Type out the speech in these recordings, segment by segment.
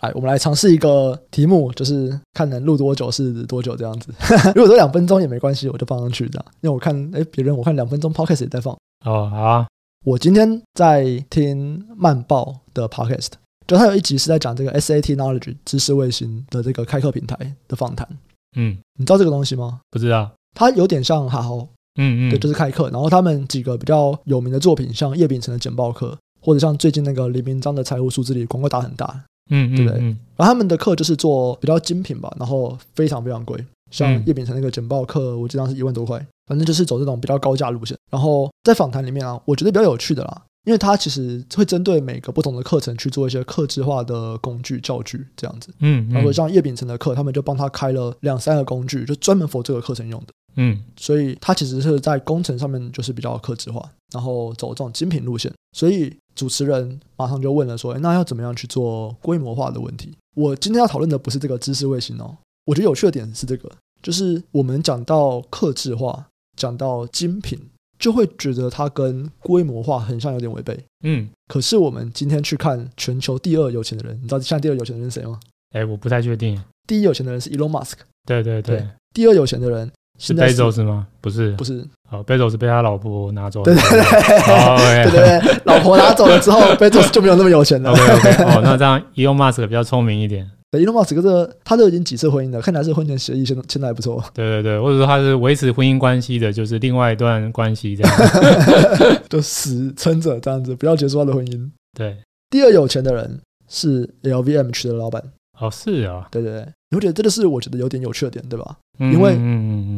来，我们来尝试一个题目，就是看能录多久是多久这样子。如果说两分钟也没关系，我就放上去这样。因为我看，哎，别人我看两分钟 podcast 也在放。哦，好啊。我今天在听慢报的 podcast，就他有一集是在讲这个 SAT Knowledge 知识卫星的这个开课平台的访谈。嗯，你知道这个东西吗？不知道。它有点像哈豪，嗯嗯，对，就是开课。然后他们几个比较有名的作品，像叶秉成的简报课，或者像最近那个李明章的财务数字里，广告打很大。嗯，对不对？然后他们的课就是做比较精品吧，然后非常非常贵。像叶秉成那个简报课，我记得是一万多块，反正就是走这种比较高价路线。然后在访谈里面啊，我觉得比较有趣的啦，因为他其实会针对每个不同的课程去做一些客制化的工具教具这样子。嗯，然后像叶秉成的课，他们就帮他开了两三个工具，就专门 for 这个课程用的。嗯，所以他其实是在工程上面就是比较克制化，然后走这种精品路线。所以主持人马上就问了说：“诶，那要怎么样去做规模化的问题？”我今天要讨论的不是这个知识卫星哦，我觉得有趣的点是这个，就是我们讲到克制化，讲到精品，就会觉得它跟规模化很像，有点违背。嗯，可是我们今天去看全球第二有钱的人，你知道现在第二有钱的人是谁吗？哎，我不太确定。第一有钱的人是 Elon Musk。对对对，对，第二有钱的人。是贝佐斯吗？不是，不是。好，贝佐斯被他老婆拿走了。对对对，对对对，老婆拿走了之后，贝佐斯就没有那么有钱了。OK OK，哦，那这样，Elon Musk 比较聪明一点。对，Elon Musk 这个他都已经几次婚姻了，看来是婚前协议，现现在还不错。对对对，或者说他是维持婚姻关系的，就是另外一段关系这样，就死撑着这样子，不要结束他的婚姻。对，第二有钱的人是 LVMH 的老板。哦，是啊，对对对，你会觉得这个是我觉得有点有趣的点，对吧？嗯、因为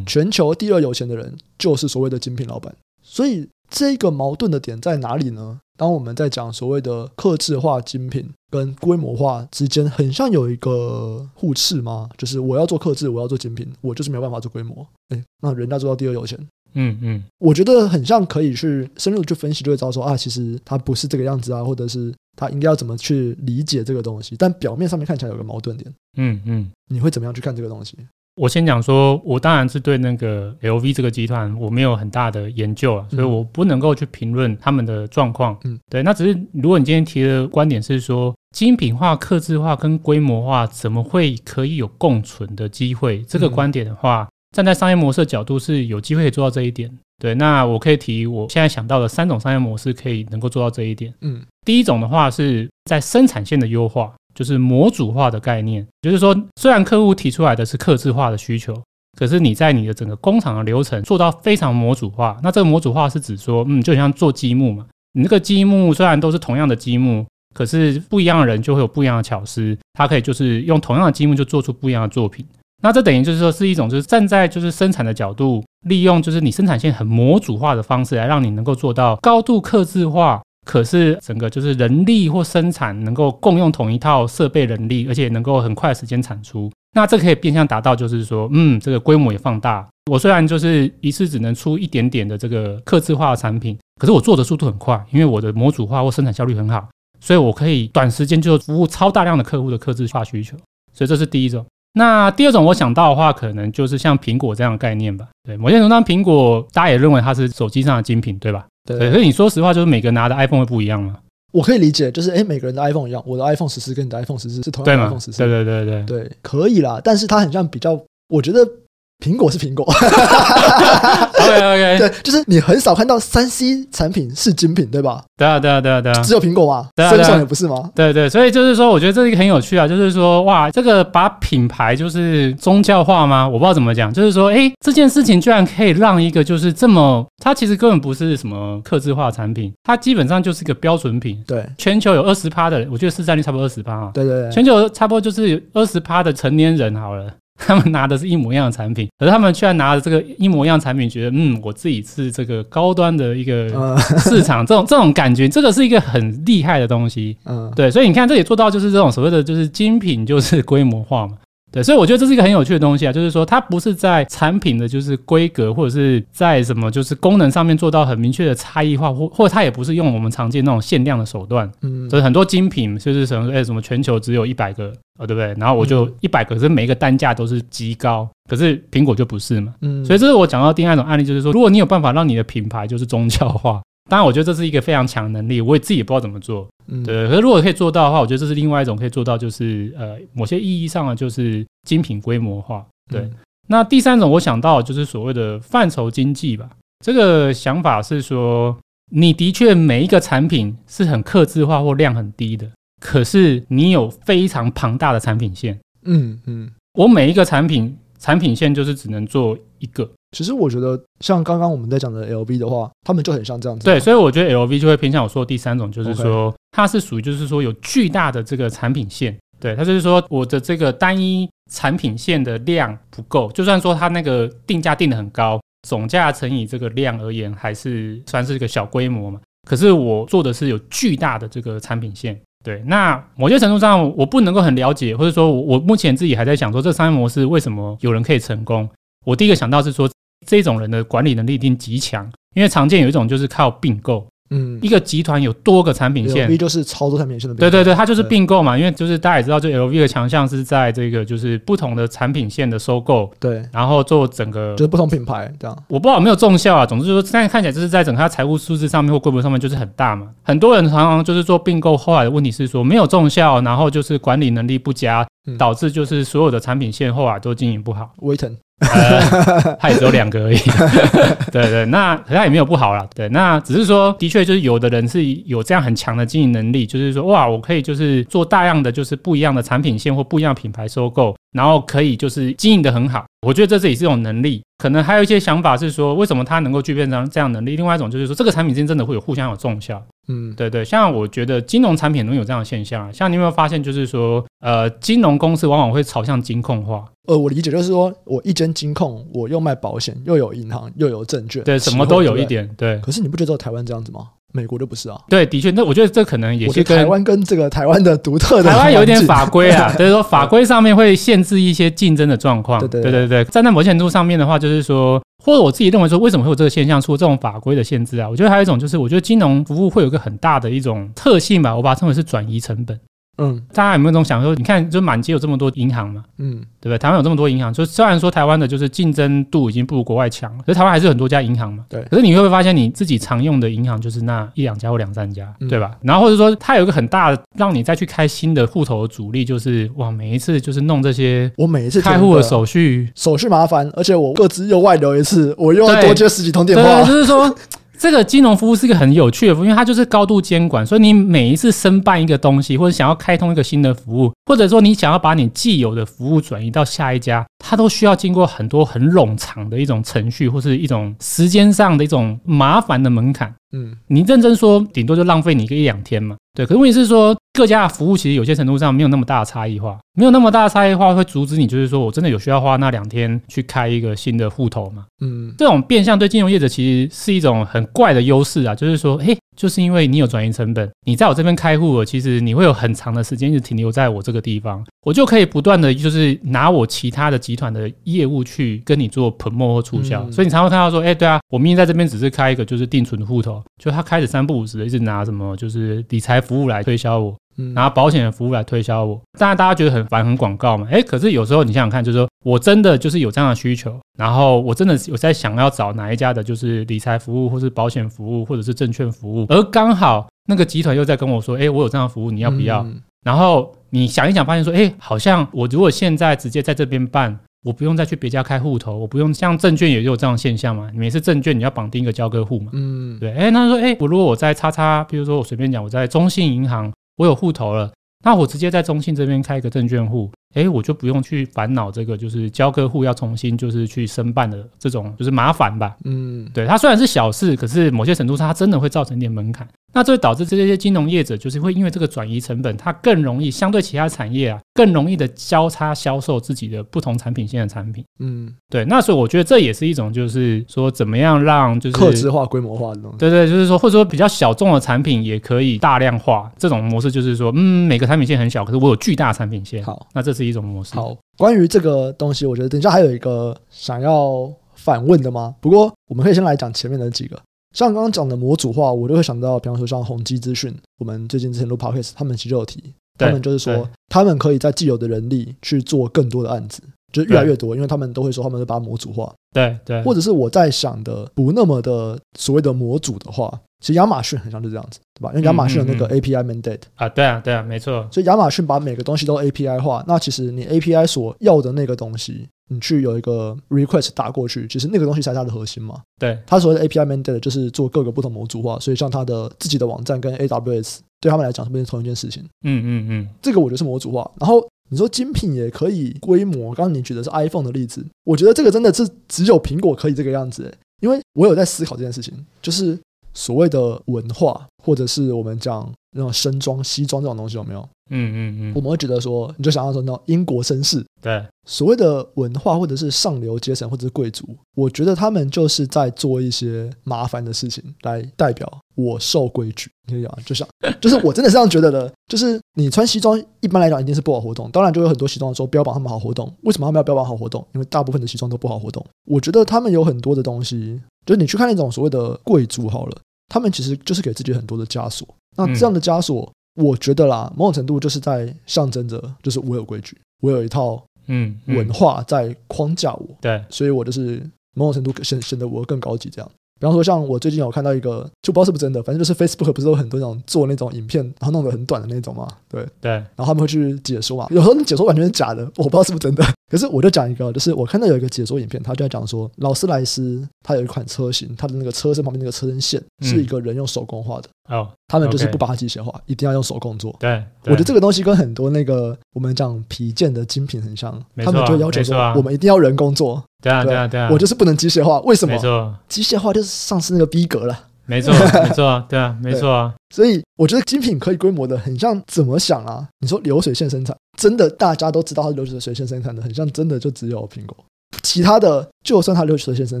全球第二有钱的人就是所谓的精品老板，所以这个矛盾的点在哪里呢？当我们在讲所谓的克制化精品跟规模化之间，很像有一个互斥吗？就是我要做克制，我要做精品，我就是没有办法做规模。哎，那人家做到第二有钱。嗯嗯，我觉得很像可以去深入去分析，就会知道说啊，其实它不是这个样子啊，或者是他应该要怎么去理解这个东西。但表面上面看起来有个矛盾点。嗯嗯，你会怎么样去看这个东西？我先讲说，我当然是对那个 LV 这个集团我没有很大的研究啊，所以我不能够去评论他们的状况。嗯，对。那只是如果你今天提的观点是说精品化、克制化跟规模化怎么会可以有共存的机会，这个观点的话，站在商业模式的角度是有机会做到这一点。对，那我可以提我现在想到的三种商业模式，可以能够做到这一点。嗯，第一种的话是在生产线的优化，就是模组化的概念，就是说虽然客户提出来的是客制化的需求，可是你在你的整个工厂的流程做到非常模组化。那这个模组化是指说，嗯，就像做积木嘛，你那个积木虽然都是同样的积木，可是不一样的人就会有不一样的巧思，他可以就是用同样的积木就做出不一样的作品。那这等于就是说是一种就是站在就是生产的角度，利用就是你生产线很模组化的方式来让你能够做到高度客制化，可是整个就是人力或生产能够共用同一套设备人力，而且能够很快时间产出。那这可以变相达到就是说，嗯，这个规模也放大。我虽然就是一次只能出一点点的这个客制化的产品，可是我做的速度很快，因为我的模组化或生产效率很好，所以我可以短时间就服务超大量的客户的客制化需求。所以这是第一种。那第二种我想到的话，可能就是像苹果这样的概念吧。对，某些程度上，苹果大家也认为它是手机上的精品，对吧？对，对。所以你说实话，就是每个拿的 iPhone 会不一样吗？我可以理解，就是诶，每个人的 iPhone 一样，我的 iPhone 十四跟你的 iPhone 十四是同样的 iPhone 十四，对对对对对，可以啦。但是它很像比较，我觉得。苹果是苹果，OK OK，对，就是你很少看到三 C 产品是精品，对吧？对啊，对啊，对啊，对啊，只有苹果吗？对啊，三星也不是吗？对对，所以就是说，我觉得这个很有趣啊，就是说，哇，这个把品牌就是宗教化吗？我不知道怎么讲，就是说，哎，这件事情居然可以让一个就是这么，它其实根本不是什么客制化产品，它基本上就是一个标准品。对，全球有二十趴的，我觉得市占率差不多二十趴啊。对对对，全球差不多就是二十趴的成年人好了。他们拿的是一模一样的产品，可是他们居然拿着这个一模一样的产品，觉得嗯，我自己是这个高端的一个市场，这种这种感觉，这个是一个很厉害的东西。嗯，对，所以你看，这也做到就是这种所谓的就是精品，就是规模化嘛。对，所以我觉得这是一个很有趣的东西啊，就是说它不是在产品的就是规格，或者是在什么就是功能上面做到很明确的差异化，或或者它也不是用我们常见那种限量的手段。嗯，所以很多精品就是什么哎什么全球只有一百个哦，对不对？然后我就一百个，可是每一个单价都是极高，可是苹果就不是嘛。嗯，所以这是我讲到第二种案例，就是说如果你有办法让你的品牌就是宗教化。当然，我觉得这是一个非常强的能力，我也自己也不知道怎么做。嗯，对。可是如果可以做到的话，我觉得这是另外一种可以做到，就是呃，某些意义上的就是精品规模化。对。嗯、那第三种，我想到就是所谓的范畴经济吧。这个想法是说，你的确每一个产品是很克制化或量很低的，可是你有非常庞大的产品线。嗯嗯。我每一个产品产品线就是只能做一个。其实我觉得，像刚刚我们在讲的 LV 的话，他们就很像这样子。对，所以我觉得 LV 就会偏向我说的第三种，就是说它是属于就是说有巨大的这个产品线。对，它就是说我的这个单一产品线的量不够，就算说它那个定价定的很高，总价乘以这个量而言，还是算是一个小规模嘛。可是我做的是有巨大的这个产品线。对，那某些程度上我不能够很了解，或者说我目前自己还在想说，这商业模式为什么有人可以成功？我第一个想到是说。这种人的管理能力一定极强，因为常见有一种就是靠并购。嗯，一个集团有多个产品线，LV 就是超多产品线的。对对对，它就是并购嘛。因为就是大家也知道，就 LV 的强项是在这个就是不同的产品线的收购。对，然后做整个就是不同品牌这样。我不知道有没有重效啊。总之就是说，现在看起来就是在整个它财务数字上面或规模上面就是很大嘛。很多人常常就是做并购，后来的问题是说没有重效，然后就是管理能力不佳，导致就是所有的产品线后来都经营不好。威腾。呃，它也只有两个而已，对，对对，那它也没有不好啦，对，那只是说，的确就是有的人是有这样很强的经营能力，就是说，哇，我可以就是做大量的就是不一样的产品线或不一样的品牌收购，然后可以就是经营的很好，我觉得这是也是一种能力。可能还有一些想法是说，为什么他能够具备这样这样能力？另外一种就是说，这个产品之间真的会有互相有重效。嗯，对对，像我觉得金融产品能有这样的现象啊，像你有没有发现，就是说，呃，金融公司往往会朝向金控化。呃，我理解就是说我一间金控，我又卖保险，又有银行，又有证券，对，什么都有一点。对，对。可是你不觉得台湾这样子吗？美国就不是啊。对，的确，那我觉得这可能也是跟台湾跟这个台湾的独特的。台湾有一点法规啊，就是说法规上面会限制一些竞争的状况。对对对对对，站在某些程度上面的话，就是说。或者我自己认为说，为什么会有这个现象，出这种法规的限制啊？我觉得还有一种就是，我觉得金融服务会有一个很大的一种特性吧，我把它称为是转移成本。嗯，大家有没有这种想说？你看，就满街有这么多银行嘛，嗯，对不对？台湾有这么多银行，就虽然说台湾的就是竞争度已经不如国外强了，可是台湾还是很多家银行嘛。对。可是你会不会发现，你自己常用的银行就是那一两家或两三家，嗯、对吧？然后或者说，它有一个很大的让你再去开新的户头的阻力，就是哇，每一次就是弄这些，我每一次开户的手续，手续麻烦，而且我各自又外流一次，我又要多接十几通电话，就是说。这个金融服务是一个很有趣的服务，因为它就是高度监管，所以你每一次申办一个东西，或者想要开通一个新的服务，或者说你想要把你既有的服务转移到下一家，它都需要经过很多很冗长的一种程序，或是一种时间上的一种麻烦的门槛。嗯，你认真说，顶多就浪费你一个一两天嘛。对，可是问题是说，各家的服务其实有些程度上没有那么大的差异化，没有那么大的差异化会阻止你，就是说我真的有需要花那两天去开一个新的户头嘛？嗯，这种变相对金融业者其实是一种很怪的优势啊，就是说，嘿。就是因为你有转移成本，你在我这边开户，其实你会有很长的时间一直停留在我这个地方，我就可以不断的就是拿我其他的集团的业务去跟你做 promote 或促销，嗯、所以你常会看到说，哎，对啊，我明明在这边只是开一个就是定存的户头，就他开始三不五时的一直拿什么就是理财服务来推销我。拿保险的服务来推销我，当然大家觉得很烦，很广告嘛。诶，可是有时候你想想看，就是说我真的就是有这样的需求，然后我真的有在想要找哪一家的，就是理财服务，或是保险服务，或者是证券服务，而刚好那个集团又在跟我说，诶，我有这样的服务，你要不要？然后你想一想，发现说，诶，好像我如果现在直接在这边办，我不用再去别家开户头，我不用像证券也有这样的现象嘛。每次证券你要绑定一个交割户嘛。嗯，对。诶，那说，诶，我如果我在叉叉，比如说我随便讲，我在中信银行。我有户头了，那我直接在中信这边开一个证券户，诶，我就不用去烦恼这个就是交割户要重新就是去申办的这种就是麻烦吧。嗯，对，它虽然是小事，可是某些程度上它真的会造成一点门槛。那这会导致这些金融业者就是会因为这个转移成本，它更容易相对其他产业啊，更容易的交叉销售自己的不同产品线的产品。嗯，对。那所以我觉得这也是一种就是说怎么样让就是客制化、规模化的东西。对对，就是说或者说比较小众的产品也可以大量化这种模式，就是说嗯，每个产品线很小，可是我有巨大产品线。好，那这是一种模式。好，关于这个东西，我觉得等一下还有一个想要反问的吗？不过我们可以先来讲前面的几个。像刚刚讲的模组化，我就会想到，比方说像宏基资讯，我们最近之前录 podcast，他们其实有提，他们就是说，他们可以在既有的人力去做更多的案子，就是越来越多，因为他们都会说，他们会把它模组化。对对，或者是我在想的不那么的所谓的模组的话，其实亚马逊很像是这样子，对吧？因为亚马逊有那个 API mandate 啊，对啊，对啊，没错。所以亚马逊把每个东西都 API 化，那其实你 API 所要的那个东西，你去有一个 request 打过去，其实那个东西才是它的核心嘛。对，它所谓的 API mandate 就是做各个不同模组化，所以像它的自己的网站跟 AWS 对他们来讲是不是同一件事情？嗯嗯嗯，这个我觉得是模组化。然后你说精品也可以规模，刚刚你举的是 iPhone 的例子，我觉得这个真的是只有苹果可以这个样子，欸，因为我有在思考这件事情，就是。所谓的文化，或者是我们讲那种身装、西装这种东西，有没有？嗯嗯嗯，我们会觉得说，你就想象说那种英国绅士，对，所谓的文化，或者是上流阶层，或者是贵族，我觉得他们就是在做一些麻烦的事情，来代表我受规矩。你可以讲，就像，就是我真的是这样觉得的，就是你穿西装，一般来讲一定是不好活动，当然就有很多西装说标榜他们好活动，为什么他们要标榜好活动？因为大部分的西装都不好活动。我觉得他们有很多的东西，就是你去看那种所谓的贵族好了。他们其实就是给自己很多的枷锁，那这样的枷锁，我觉得啦，某种程度就是在象征着，就是我有规矩，我有一套嗯文化在框架我，对，所以我就是某种程度显显得我更高级这样。比方说，像我最近有看到一个，就不知道是不是真的，反正就是 Facebook 不是有很多那种做那种影片，然后弄得很短的那种嘛，对。对，然后他们会去解说嘛，有时候你解说完全是假的，我不知道是不是真的。可是我就讲一个，就是我看到有一个解说影片，他就在讲说，劳斯莱斯它有一款车型，它的那个车身旁边那个车身线是一个人用手工画的。哦，他们就是不把它机械化，一定要用手工做。对，我觉得这个东西跟很多那个我们讲皮件的精品很像，他们就要求说我们一定要人工做。对啊，对啊，对啊，我就是不能机械化，为什么？没错，机械化就是丧失那个逼格了。没错，没错，对啊，没错啊。所以我觉得精品可以规模的很像，怎么想啊？你说流水线生产，真的大家都知道它是流水线生产的，很像真的就只有苹果。其他的，就算它流水线生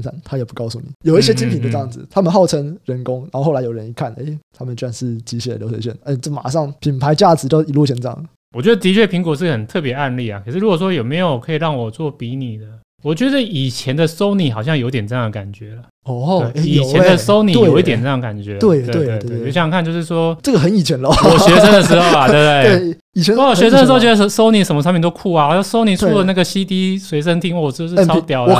产，它也不告诉你。有一些精品就这样子，他们号称人工，然后后来有人一看，哎，他们居然是机械流水线，哎，这马上品牌价值就一路前涨。我觉得的确苹果是很特别案例啊。可是如果说有没有可以让我做比拟的？我觉得以前的 Sony 好像有点这样的感觉了。哦，以前的 Sony 有一点这样感觉。对对对对，你想想看，就是说这个很以前了。我学生的时候啊，对不对？对，以前我学生的时候觉得 Sony 什么产品都酷啊，然后 Sony 出了那个 CD 随身听，我就是超屌的。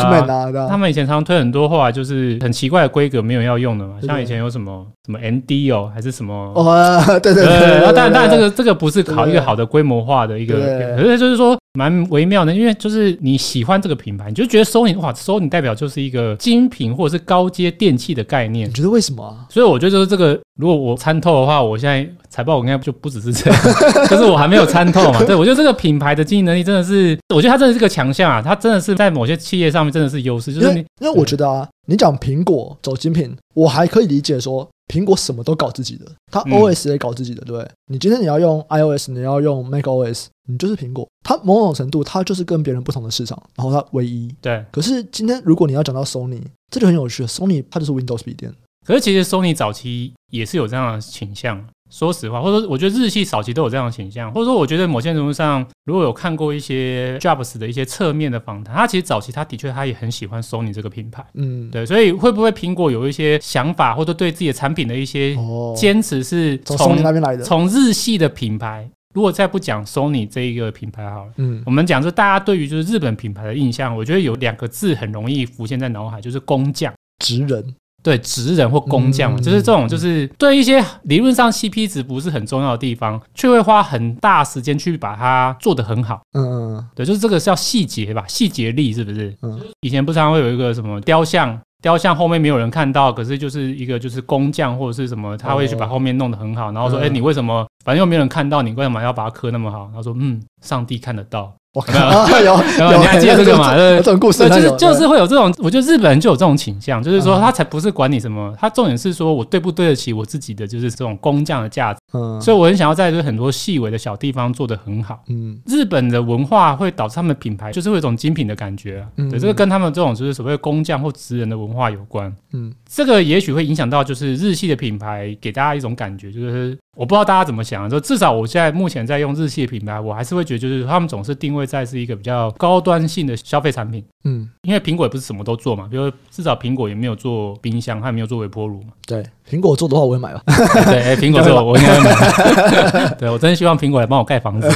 他们以前常常推很多，后来就是很奇怪的规格，没有要用的嘛。像以前有什么什么 ND 哦，还是什么？哦，对对对。当然当然，这个这个不是考一个好的规模化的一个，可是就是说。蛮微妙的，因为就是你喜欢这个品牌，你就觉得 Sony 哇，Sony 代表就是一个精品或者是高阶电器的概念。你觉得为什么啊？所以我觉得就是这个，如果我参透的话，我现在财报我应该就不只是这样，可是我还没有参透嘛。对，我觉得这个品牌的经营能力真的是，我觉得它真的是个强项啊，它真的是在某些企业上面真的是优势。就是你，因为我觉得啊，你讲苹果走精品，我还可以理解说。苹果什么都搞自己的，它 OS 也搞自己的，对不对？你今天你要用 iOS，你要用 macOS，你就是苹果。它某种程度，它就是跟别人不同的市场，然后它唯一。对。可是今天如果你要讲到 Sony，这就很有趣了。Sony 它就是 Windows 笔电。可是其实 Sony 早期也是有这样的倾向。说实话，或者说我觉得日系早期都有这样的倾向，或者说我觉得某些程度上，如果有看过一些 Jobs 的一些侧面的访谈，他其实早期他的确他也很喜欢 Sony 这个品牌，嗯，对，所以会不会苹果有一些想法，或者对自己的产品的一些坚持是从那边来的？从日系的品牌，如果再不讲 Sony 这一个品牌好了，嗯，我们讲说大家对于就是日本品牌的印象，我觉得有两个字很容易浮现在脑海，就是工匠、职人。对，职人或工匠，嗯、就是这种，就是对一些理论上 CP 值不是很重要的地方，却会花很大时间去把它做得很好。嗯嗯，对，就是这个是要细节吧，细节力是不是？嗯，以前不常常会有一个什么雕像，雕像后面没有人看到，可是就是一个就是工匠或者是什么，他会去把后面弄得很好，然后说，哎、嗯，你为什么反正又没有人看到，你为什么要把它刻那么好？他说，嗯，上帝看得到。我靠，有有，你还记得这个吗？这种故事，就是就是会有这种，我觉得日本人就有这种倾向，就是说他才不是管你什么，他重点是说我对不对得起我自己的，就是这种工匠的价值。嗯，所以我很想要在很多细微的小地方做得很好。嗯，日本的文化会导致他们的品牌就是会有一种精品的感觉。嗯，对，这个跟他们这种就是所谓工匠或职人的文化有关。嗯，这个也许会影响到就是日系的品牌给大家一种感觉，就是。我不知道大家怎么想，就至少我现在目前在用日系的品牌，我还是会觉得就是他们总是定位在是一个比较高端性的消费产品。嗯，因为苹果也不是什么都做嘛，比如至少苹果也没有做冰箱，它也没有做微波炉嘛。对，苹果做的话我会买吧。对，苹果做我应该会买。对，我真希望苹果来帮我盖房子。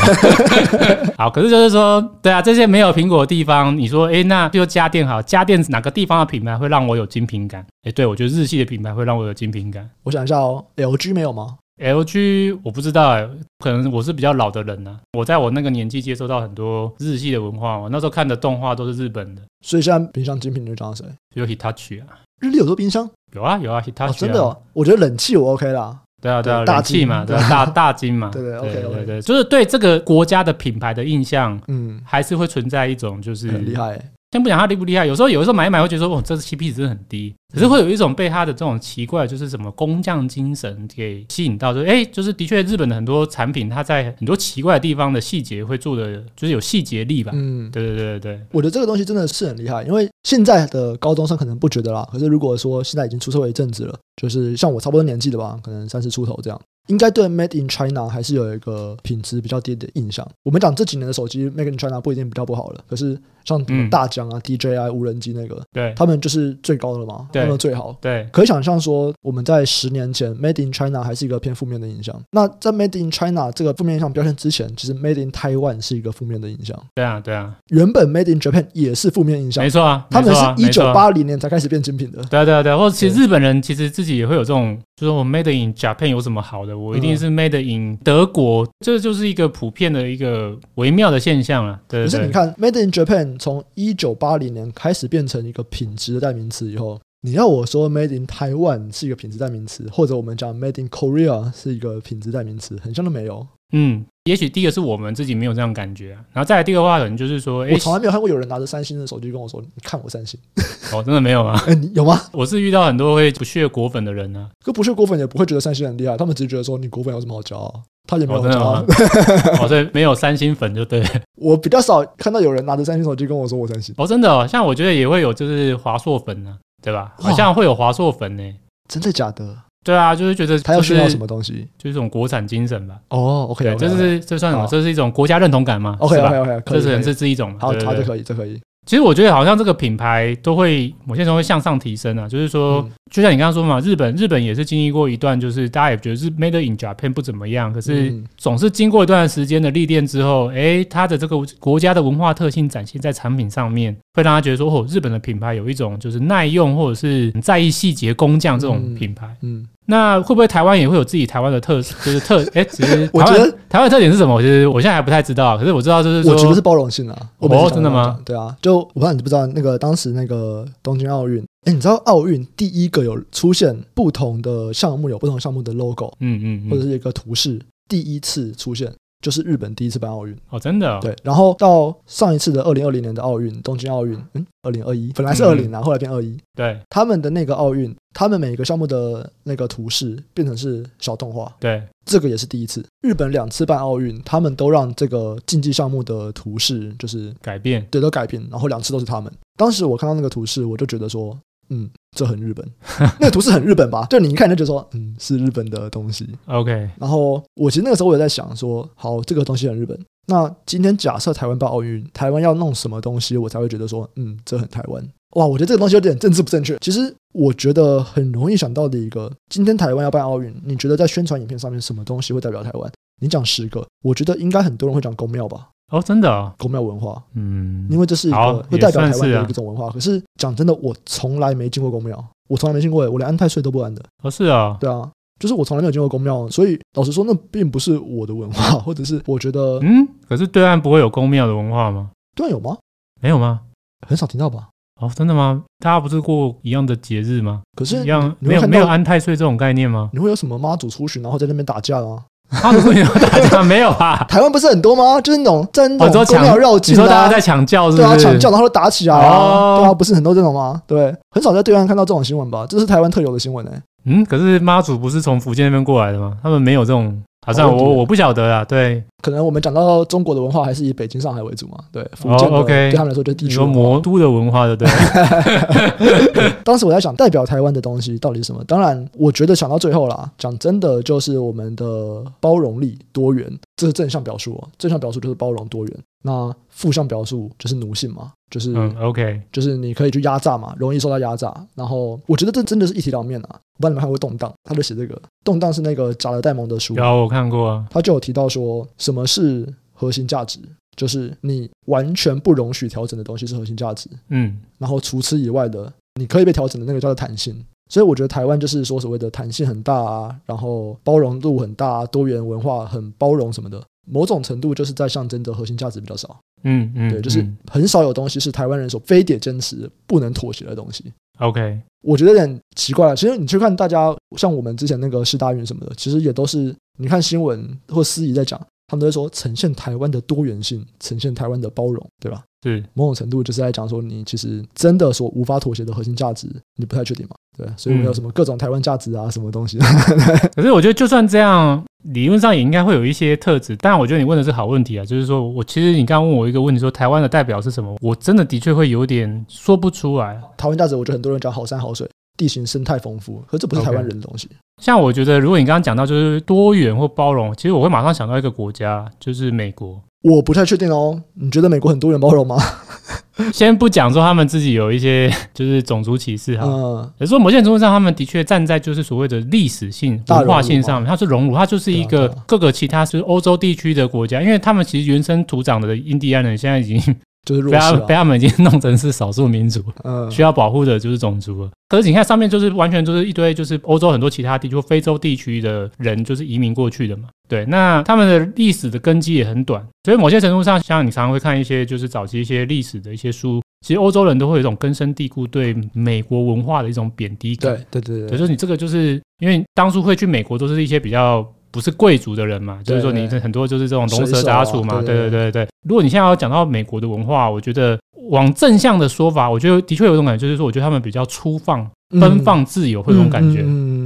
好，可是就是说，对啊，这些没有苹果的地方，你说，哎，那就家电好，家电哪个地方的品牌会让我有精品感？哎，对我觉得日系的品牌会让我有精品感。我想一下哦，LG 没有吗？LG 我不知道哎，可能我是比较老的人呢、啊。我在我那个年纪接受到很多日系的文化，我那时候看的动画都是日本的。所以现在冰箱精品你就讲谁？有 Hitachi 啊，日立有做冰箱？有啊有啊，Hitachi、啊、真的哦。我觉得冷气我 OK 啦。对啊对啊，大气嘛，对大 大金嘛，对对 OK 对对对，就是对这个国家的品牌的印象，嗯，还是会存在一种就是很厉害。先不讲它厉不厉害，有时候有的时候买一买会觉得说，哦，这是 CP 值真的很低。可是会有一种被它的这种奇怪，就是什么工匠精神给吸引到，就哎，就是的确日本的很多产品，它在很多奇怪的地方的细节会做的，就是有细节力吧。嗯，对对对对对，我觉得这个东西真的是很厉害，因为现在的高中生可能不觉得啦，可是如果说现在已经出社会一阵子了，就是像我差不多年纪的吧，可能三十出头这样。应该对 Made in China 还是有一个品质比较低的印象。我们讲这几年的手机 Made in China 不一定比较不好了，可是像大疆啊、嗯、DJI 无人机那个，对，他们就是最高的嘛，对他们最好。对，可以想象说，我们在十年前 Made in China 还是一个偏负面的印象。那在 Made in China 这个负面印象表现之前，其实 Made in Taiwan 是一个负面的印象。对啊，对啊。原本 Made in Japan 也是负面印象，没错啊，他们是一九八零年才开始变精品的。对啊，对啊，对啊。或者其实日本人其实自己也会有这种，就是我 Made in Japan 有什么好的，我一定是 Made in 德国，这就是一个普遍的一个微妙的现象啊。对，可是你看，Made in Japan 从一九八零年开始变成一个品质的代名词以后，你要我说 Made in Taiwan 是一个品质代名词，或者我们讲 Made in Korea 是一个品质代名词，很像都没有。嗯，也许第一个是我们自己没有这样感觉啊，然后再来第二个话，可能就是说，我从来没有看过有人拿着三星的手机跟我说，你看我三星。哦，真的没有吗？哎，你有吗？我是遇到很多会不屑果粉的人呢、啊，可不屑果粉也不会觉得三星很厉害，他们只是觉得说你果粉有什么好骄傲？他也没有骄傲。哦，所以没有三星粉就对。我比较少看到有人拿着三星手机跟我说我三星。哦，真的哦，像我觉得也会有就是华硕粉呢、啊，对吧？好像会有华硕粉呢、欸，真的假的？对啊，就是觉得他要炫耀什么东西，就是这种国产精神吧。哦，OK，这是这算什么？这是一种国家认同感吗？OK，OK，OK，这是这是一种。好，好，这可以，这可以。其实我觉得好像这个品牌都会某些时候会向上提升啊，就是说，嗯、就像你刚刚说嘛，日本日本也是经历过一段，就是大家也觉得是 Made in Japan 不怎么样，可是总是经过一段时间的历练之后，哎，它的这个国家的文化特性展现在产品上面，会让他觉得说，哦，日本的品牌有一种就是耐用或者是很在意细节工匠这种品牌，嗯。嗯那会不会台湾也会有自己台湾的特，就是特哎，其实我觉得台湾的特点是什么？其实我现在还不太知道。可是我知道，就是说我觉得是包容性啊。哦，真的吗？对啊，就我不知道你知不知道那个当时那个东京奥运，哎，你知道奥运第一个有出现不同的项目，有不同项目的 logo，嗯嗯，或者是一个图示，第一次出现。就是日本第一次办奥运哦，真的、哦、对。然后到上一次的二零二零年的奥运，东京奥运，嗯，二零二一本来是二零啊，后来变二一。对，他们的那个奥运，他们每个项目的那个图示变成是小动画。对，这个也是第一次。日本两次办奥运，他们都让这个竞技项目的图示就是改变，对，都改变。然后两次都是他们。当时我看到那个图示，我就觉得说。嗯，这很日本，那个图是很日本吧？就你一看就觉得说，嗯，是日本的东西。OK，然后我其实那个时候我也在想说，好，这个东西很日本。那今天假设台湾办奥运，台湾要弄什么东西，我才会觉得说，嗯，这很台湾。哇，我觉得这个东西有点政治不正确。其实我觉得很容易想到的一个，今天台湾要办奥运，你觉得在宣传影片上面什么东西会代表台湾？你讲十个，我觉得应该很多人会讲宫庙吧。哦，真的啊，宫庙文化，嗯，因为这是一个会代表台湾的一种文化。可是讲真的，我从来没进过宫庙，我从来没进过，我连安太岁都不安的。哦，是啊，对啊，就是我从来没有进过宫庙，所以老实说，那并不是我的文化，或者是我觉得，嗯，可是对岸不会有宫庙的文化吗？对岸有吗？没有吗？很少听到吧？哦，真的吗？大家不是过一样的节日吗？可是一样没有没有安太岁这种概念吗？你会有什么妈祖出巡，然后在那边打架吗？他们会有打架没有啊？台湾不是很多吗？就是那种在那种宫庙绕境，你说大家在抢轿是不是？对啊，抢轿然后打起来啊？对啊，不是很多这种吗？对，很少在对岸看到这种新闻吧？这是台湾特有的新闻呢。嗯，可是妈祖不是从福建那边过来的吗？他们没有这种好像我我不晓得啊，对，可能我们讲到中国的文化还是以北京、上海为主嘛，对，福建的、oh, okay. 对他们来说就是地区魔都的文化的，对。当时我在想，代表台湾的东西到底是什么？当然，我觉得想到最后啦，讲真的就是我们的包容力、多元，这是正向表述哦。正向表述就是包容多元，那负向表述就是奴性嘛，就是、嗯、OK，就是你可以去压榨嘛，容易受到压榨。然后我觉得这真的是一体两面啊。我不知道你们看过《动荡》，他就写这个。动荡是那个贾德戴蒙的书，有我看过啊。他就有提到说，什么是核心价值？就是你完全不容许调整的东西是核心价值。嗯，然后除此以外的，你可以被调整的那个叫做弹性。所以我觉得台湾就是说所谓的弹性很大啊，然后包容度很大啊，多元文化很包容什么的。某种程度就是在象征着核心价值比较少。嗯嗯，对，就是很少有东西是台湾人所非得坚持、不能妥协的东西。OK。我觉得有点奇怪了。其实你去看大家，像我们之前那个世大运什么的，其实也都是你看新闻或司仪在讲，他们都会说呈现台湾的多元性，呈现台湾的包容，对吧？是某种程度就是在讲说，你其实真的所无法妥协的核心价值，你不太确定嘛？对，所以我们有什么各种台湾价值啊，什么东西？可是我觉得就算这样。理论上也应该会有一些特质，但我觉得你问的是好问题啊，就是说我其实你刚刚问我一个问题，说台湾的代表是什么？我真的的确会有点说不出来。台湾价值，我觉得很多人讲好山好水，地形生态丰富，可是这不是台湾人的东西。Okay. 像我觉得，如果你刚刚讲到就是多元或包容，其实我会马上想到一个国家，就是美国。我不太确定哦，你觉得美国很多元包容吗？先不讲说他们自己有一些 就是种族歧视哈，嗯，也说某些程度上，他们的确站在就是所谓的历史性、文化性上面，它是融入，它就是一个各个其他是欧洲地区的国家，因为他们其实原生土长的印第安人现在已经。就是被他被他们已经弄成是少数民族，嗯，需要保护的就是种族了。可是你看上面就是完全就是一堆就是欧洲很多其他地区、非洲地区的人就是移民过去的嘛。对，那他们的历史的根基也很短，所以某些程度上，像你常常会看一些就是早期一些历史的一些书，其实欧洲人都会有一种根深蒂固对美国文化的一种贬低感。对对对对，对，就是你这个就是因为当初会去美国都是一些比较。不是贵族的人嘛，就是说你很多就是这种龙蛇杂处嘛，对对对对。如果你现在要讲到美国的文化，我觉得往正向的说法，我觉得的确有一种感觉，就是说我觉得他们比较粗放。奔放自由会有种感觉，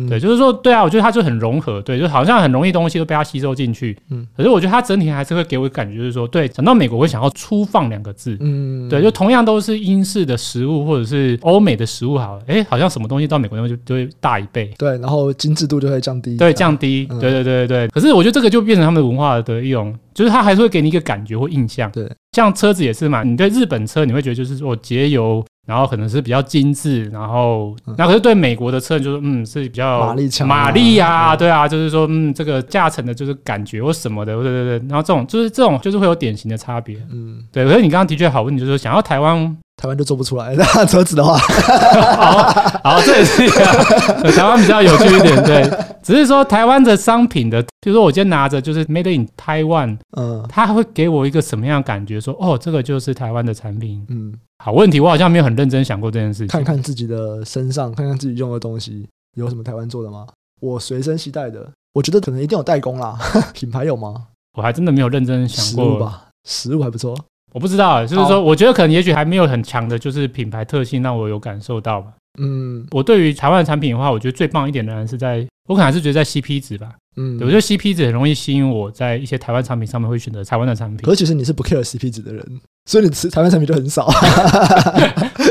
嗯，对，就是说，对啊，我觉得它就很融合，对，就好像很容易东西都被它吸收进去，嗯，可是我觉得它整体还是会给我感觉，就是说，对，讲到美国会想要粗放两个字，嗯，对，就同样都是英式的食物或者是欧美的食物，好了，哎，好像什么东西到美国那边就就会大一倍，对，然后精致度就会降低，对，降低，对对对对对，可是我觉得这个就变成他们的文化的一种，就是它还是会给你一个感觉或印象，对，像车子也是嘛，你对日本车你会觉得就是说节油。然后可能是比较精致，然后那可是对美国的车就是嗯是比较马力强，马力啊，对啊，就是说嗯这个驾乘的就是感觉或什么的，对对对，然后这种就是这种就是会有典型的差别，嗯，对。可是你刚刚的确好问题，就是说想要台湾，台湾就做不出来，那车子的话，好，好，这也是一个台湾比较有趣一点，对。只是说台湾的商品的，比如说我今天拿着就是 Made in Taiwan，嗯，它会给我一个什么样的感觉？说哦，这个就是台湾的产品，嗯。好问题，我好像没有很认真想过这件事情。看看自己的身上，看看自己用的东西有什么台湾做的吗？我随身携带的，我觉得可能一定有代工啦。品牌有吗？我还真的没有认真想过。吧，食物还不错。我不知道，就是说，我觉得可能也许还没有很强的，就是品牌特性让我有感受到吧。嗯，我对于台湾的产品的话，我觉得最棒一点的人是在，我可能还是觉得在 CP 值吧。嗯，我觉得 CP 值很容易吸引我在一些台湾产品上面会选择台湾的产品。可是其实你是不 care CP 值的人，所以你吃台湾产品就很少。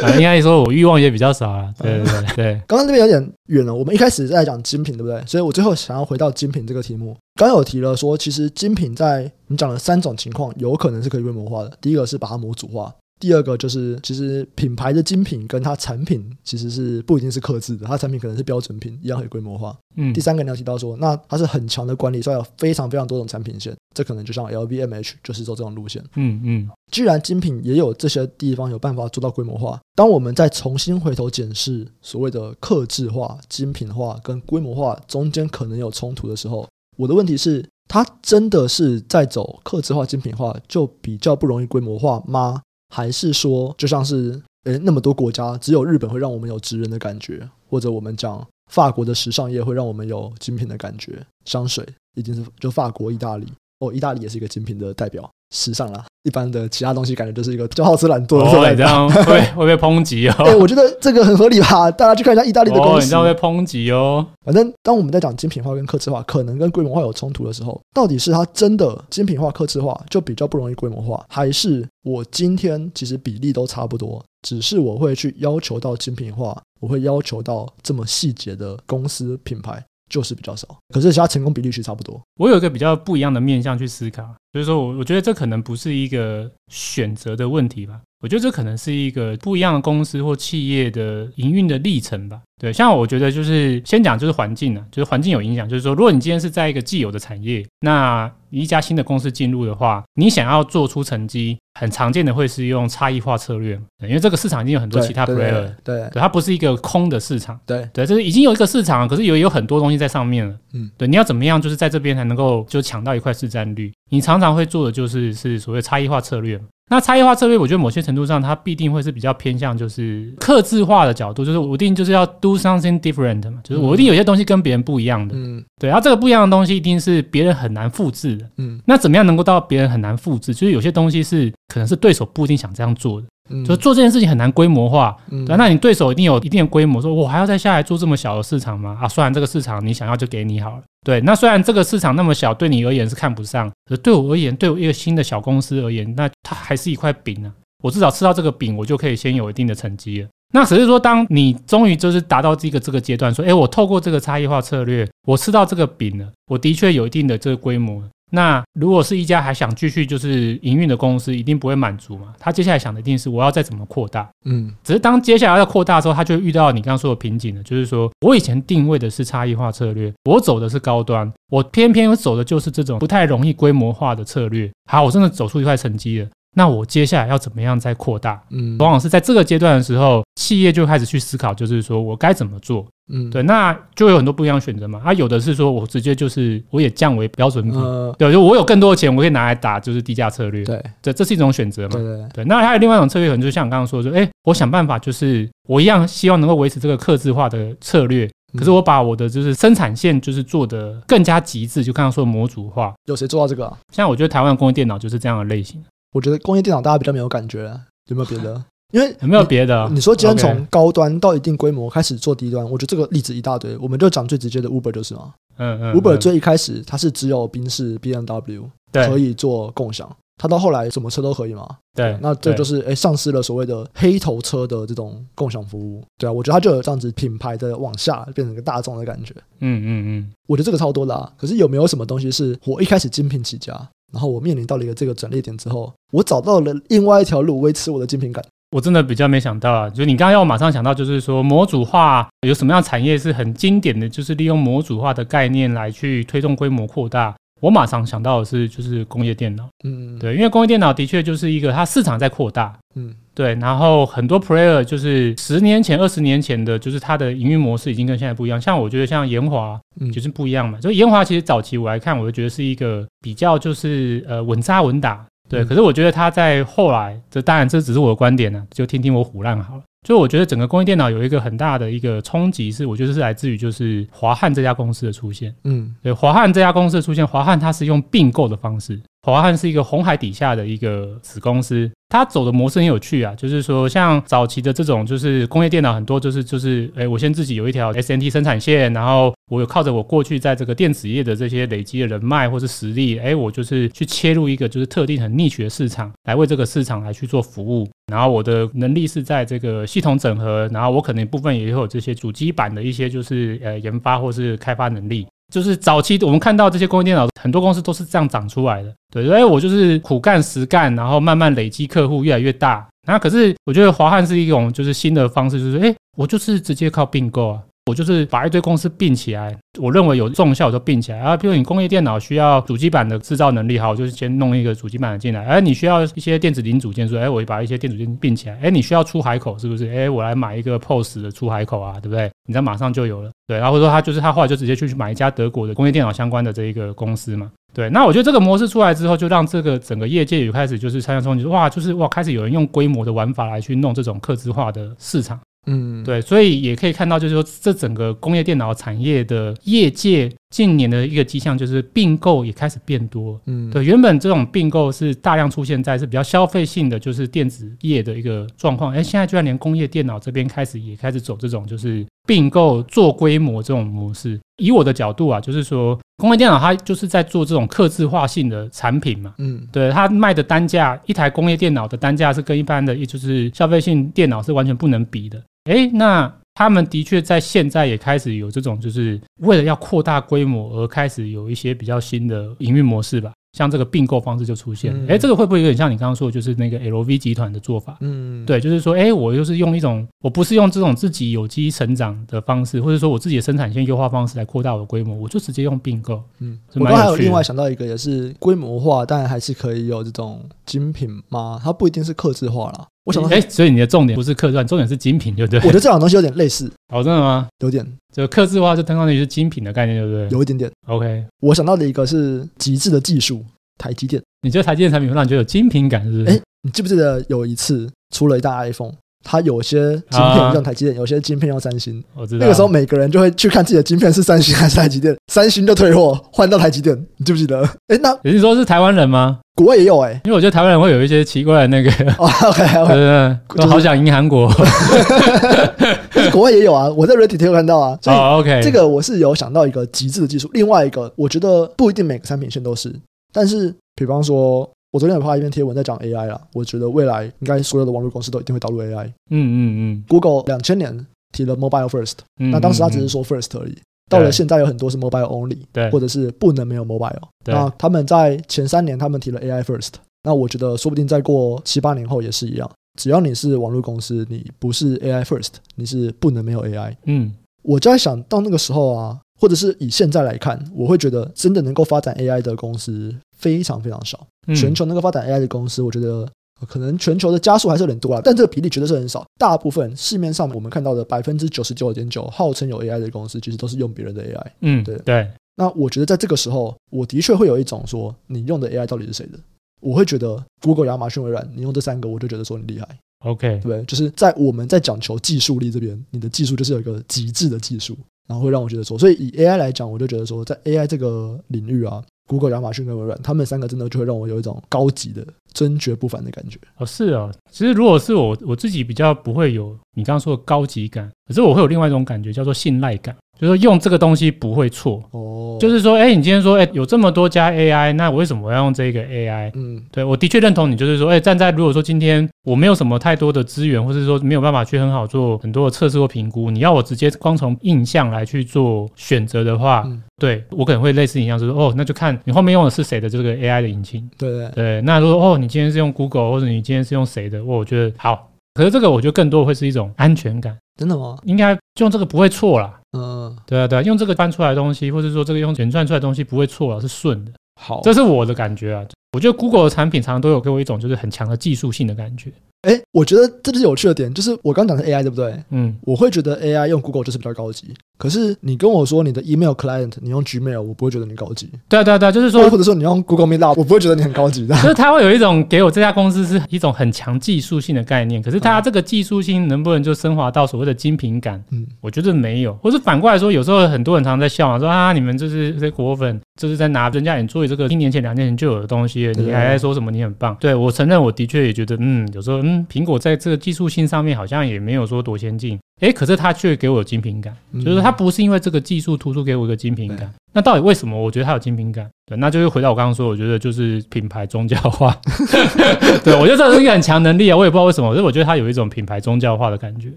啊，应该说我欲望也比较少啊。对对对对。刚刚那边有点远了，我们一开始在讲精品，对不对？所以我最后想要回到精品这个题目。刚刚有提了说，其实精品在你讲的三种情况，有可能是可以被模化的。第一个是把它模组化。第二个就是，其实品牌的精品跟它产品其实是不一定是克制的，它产品可能是标准品，一样可以规模化。嗯，第三个你要提到说，那它是很强的管理，所以有非常非常多种产品线，这可能就像 LVMH 就是走这种路线。嗯嗯，既然精品也有这些地方有办法做到规模化，当我们再重新回头检视所谓的克制化、精品化跟规模化中间可能有冲突的时候，我的问题是，它真的是在走克制化、精品化就比较不容易规模化吗？还是说，就像是诶，那么多国家，只有日本会让我们有职人的感觉，或者我们讲法国的时尚业会让我们有精品的感觉。香水已经是就法国、意大利哦，意大利也是一个精品的代表。时尚啦。一般的其他东西感觉就是一个就好吃懒做的这样 会会被抨击哦。哎，我觉得这个很合理吧？大家去看一下意大利的公司，哦、你这样会被抨击哦。反正当我们在讲精品化跟客制化可能跟规模化有冲突的时候，到底是它真的精品化、客制化就比较不容易规模化，还是我今天其实比例都差不多，只是我会去要求到精品化，我会要求到这么细节的公司品牌。就是比较少，可是其他成功比例其实差不多。我有一个比较不一样的面向去思考，就是说我我觉得这可能不是一个选择的问题吧，我觉得这可能是一个不一样的公司或企业的营运的历程吧。对，像我觉得就是先讲就是环境啊，就是环境有影响，就是说如果你今天是在一个既有的产业，那一家新的公司进入的话，你想要做出成绩。很常见的会是用差异化策略，因为这个市场已经有很多其他 player，对，对，它不是一个空的市场，对，对，就是已经有一个市场，可是有有很多东西在上面了，嗯，对，你要怎么样，就是在这边才能够就抢到一块市占率？你常常会做的就是是所谓差异化策略。那差异化策略，我觉得某些程度上，它必定会是比较偏向就是克制化的角度，就是我一定就是要 do something different 嘛，就是我一定有些东西跟别人不一样的，嗯，对，然后这个不一样的东西一定是别人很难复制的，嗯，那怎么样能够到别人很难复制？就是有些东西是可能是对手不一定想这样做的。嗯，就做这件事情很难规模化，嗯，对，那你对手一定有一定的规模，说我还要再下来做这么小的市场吗？啊，虽然这个市场你想要就给你好了，对，那虽然这个市场那么小，对你而言是看不上，可是对我而言，对我一个新的小公司而言，那它还是一块饼啊，我至少吃到这个饼，我就可以先有一定的成绩了。那只是说，当你终于就是达到这个这个阶段，说，哎，我透过这个差异化策略，我吃到这个饼了，我的确有一定的这个规模。那如果是一家还想继续就是营运的公司，一定不会满足嘛。他接下来想的一定是我要再怎么扩大。嗯，只是当接下来要扩大的时候，他就遇到你刚刚说的瓶颈了，就是说我以前定位的是差异化策略，我走的是高端，我偏偏我走的就是这种不太容易规模化的策略。好，我真的走出一块成绩了。那我接下来要怎么样再扩大？嗯，往往是在这个阶段的时候，企业就开始去思考，就是说我该怎么做？嗯，对，那就有很多不一样选择嘛。啊，有的是说我直接就是我也降为标准品，呃、对，就我有更多的钱，我可以拿来打就是低价策略。对，这这是一种选择嘛。对对对，对。那还有另外一种策略，可能就像我刚刚说的，说，哎，我想办法就是我一样希望能够维持这个克制化的策略，可是我把我的就是生产线就是做的更加极致，就刚刚说的模组化。有谁做到这个、啊？像我觉得台湾的工业电脑就是这样的类型。我觉得工业电脑大家比较没有感觉，有没有别的？因为有没有别的？你说今天从高端到一定规模开始做低端，我觉得这个例子一大堆。我们就讲最直接的 Uber 就是嘛。嗯嗯。Uber 最一开始它是只有宾士 BMW 可以做共享，它到后来什么车都可以嘛。对。那这就是哎，丧失了所谓的黑头车的这种共享服务。对啊，我觉得它就有这样子品牌的往下变成一个大众的感觉。嗯嗯嗯。我觉得这个超多啦啊。可是有没有什么东西是我一开始精品起家？然后我面临到了一个这个转捩点之后，我找到了另外一条路维持我的精品感。我真的比较没想到啊，就你刚刚要我马上想到，就是说模组化有什么样产业是很经典的，就是利用模组化的概念来去推动规模扩大。我马上想到的是，就是工业电脑。嗯，对，因为工业电脑的确就是一个它市场在扩大。嗯。对，然后很多 player 就是十年前、二十年前的，就是它的营运模式已经跟现在不一样。像我觉得像延华，嗯，就是不一样嘛。就延华其实早期我来看，我就觉得是一个比较就是呃稳扎稳打。对，可是我觉得他在后来，这当然这只是我的观点呢、啊，就听听我胡乱好了。就我觉得整个工业电脑有一个很大的一个冲击，是我觉得是来自于就是华汉这家公司的出现。嗯，对，华汉这家公司的出现，华汉它是用并购的方式。华汉是一个红海底下的一个子公司，它走的模式很有趣啊，就是说像早期的这种就是工业电脑很多就是就是，哎，我先自己有一条 SMT 生产线，然后我有靠着我过去在这个电子业的这些累积的人脉或是实力，哎，我就是去切入一个就是特定很 niche 的市场，来为这个市场来去做服务，然后我的能力是在这个系统整合，然后我可能部分也有这些主机板的一些就是呃研发或是开发能力。就是早期我们看到这些工业电脑，很多公司都是这样长出来的。对，所以我就是苦干实干，然后慢慢累积客户越来越大。那可是我觉得华汉是一种就是新的方式，就是哎，我就是直接靠并购啊。我就是把一堆公司并起来，我认为有重效就并起来。啊，比如你工业电脑需要主机板的制造能力，好，我就是先弄一个主机板的进来。哎，你需要一些电子零组件，说，哎，我把一些电子件并起来。哎，你需要出海口，是不是？哎，我来买一个 POS 的出海口啊，对不对？你这马上就有了。对，然后说他就是他后来就直接去买一家德国的工业电脑相关的这一个公司嘛。对，那我觉得这个模式出来之后，就让这个整个业界也开始就是参加冲击，哇，就是哇，开始有人用规模的玩法来去弄这种客制化的市场。嗯，对，所以也可以看到，就是说这整个工业电脑产业的业界近年的一个迹象，就是并购也开始变多。嗯，对，原本这种并购是大量出现在是比较消费性的，就是电子业的一个状况。哎，现在居然连工业电脑这边开始也开始走这种就是并购做规模这种模式。以我的角度啊，就是说工业电脑它就是在做这种客制化性的产品嘛。嗯，对，它卖的单价，一台工业电脑的单价是跟一般的，也就是消费性电脑是完全不能比的。哎，那他们的确在现在也开始有这种，就是为了要扩大规模而开始有一些比较新的营运模式吧。像这个并购方式就出现，哎、嗯，这个会不会有点像你刚刚说的，就是那个 LV 集团的做法？嗯，对，就是说，哎，我就是用一种，我不是用这种自己有机成长的方式，或者说我自己的生产线优化方式来扩大我的规模，我就直接用并购。嗯，我刚还有另外想到一个，也是规模化，但还是可以有这种精品吗？它不一定是克制化啦。我想到，哎，所以你的重点不是客制，重点是精品，对不对？我觉得这两个东西有点类似。哦，真的吗？有点，就客制化就相当于是精品的概念，对不对？有一点点。OK，我想到的一个是极致的技术，台积电。你觉得台积电产品会让你觉得有精品感，是不是？哎，你记不记得有一次出了一代 iPhone，它有些晶片用台积电，有些晶片用三星。我知道。那个时候每个人就会去看自己的晶片是三星还是台积电，三星就退货，换到台积电。你记不记得？哎，那你是说是台湾人吗？国外也有哎、欸，因为我觉得台湾人会有一些奇怪的那个，OK，对对对，好想赢韩国。国外也有啊，我在 Reddit 有看到啊。所以 OK，这个我是有想到一个极致的技术。另外一个，我觉得不一定每个产品线都是，但是比方说，我昨天有发一篇贴文在讲 AI 啦，我觉得未来应该所有的网络公司都一定会导入 AI。嗯嗯嗯，Google 两千年提了 Mobile First，那当时他只是说 First 而已。到了现在有很多是 mobile only，对，或者是不能没有 mobile。那他们在前三年他们提了 AI first，那我觉得说不定再过七八年后也是一样。只要你是网络公司，你不是 AI first，你是不能没有 AI。嗯，我就在想到那个时候啊，或者是以现在来看，我会觉得真的能够发展 AI 的公司非常非常少。全球能够发展 AI 的公司，我觉得。可能全球的加速还是有点多啊，但这个比例绝对是很少。大部分市面上我们看到的百分之九十九点九号称有 AI 的公司，其实都是用别人的 AI。嗯，对对。那我觉得在这个时候，我的确会有一种说，你用的 AI 到底是谁的？我会觉得 Google、亚马逊、微软，你用这三个，我就觉得说你厉害。OK，对，就是在我们在讲求技术力这边，你的技术就是有一个极致的技术，然后会让我觉得说，所以以 AI 来讲，我就觉得说，在 AI 这个领域啊。Google、亚马逊跟微软，他们三个真的就会让我有一种高级的、真绝不凡的感觉。哦，是啊，其实如果是我，我自己比较不会有你刚刚说的高级感，可是我会有另外一种感觉，叫做信赖感。就是说用这个东西不会错哦，就是说，哎，你今天说，哎，有这么多家 AI，那我为什么我要用这个 AI？嗯，对，我的确认同你，就是说，哎，站在如果说今天我没有什么太多的资源，或者说没有办法去很好做很多的测试或评估，你要我直接光从印象来去做选择的话，嗯、对我可能会类似你一样，就是说，哦，那就看你后面用的是谁的这个 AI 的引擎。对对对，那如果哦，你今天是用 Google，或者你今天是用谁的，我觉得好。可是这个我觉得更多会是一种安全感。真的吗？应该用这个不会错啦。嗯，对啊，对啊，用这个翻出来的东西，或者说这个用钱赚出来的东西不会错了，是顺的。好，这是我的感觉啊。我觉得 Google 的产品常常都有给我一种就是很强的技术性的感觉。哎，我觉得这就是有趣的点，就是我刚讲的 AI 对不对？嗯，我会觉得 AI 用 Google 就是比较高级。可是你跟我说你的 email client 你用 Gmail，我不会觉得你高级。对啊对啊对啊，就是说，或者说你用 Google Meet，我不会觉得你很高级的。就是它会有一种给我这家公司是一种很强技术性的概念，可是它这个技术性能不能就升华到所谓的精品感？嗯，我觉得没有。或是反过来说，有时候很多人常常在笑啊，说啊，你们就是这些果粉，就是在拿人家你做这个一年前、两年前就有的东西，你还在说什么你很棒？对，我承认，我的确也觉得，嗯，有时候嗯，苹果在这个技术性上面好像也没有说多先进。诶，可是它却给我有精品感，就是它不是因为这个技术突出给我一个精品感。那到底为什么我觉得它有精品感？对，那就是回到我刚刚说，我觉得就是品牌宗教化。对，我觉得这是一个很强能力啊，我也不知道为什么，可是我觉得它有一种品牌宗教化的感觉。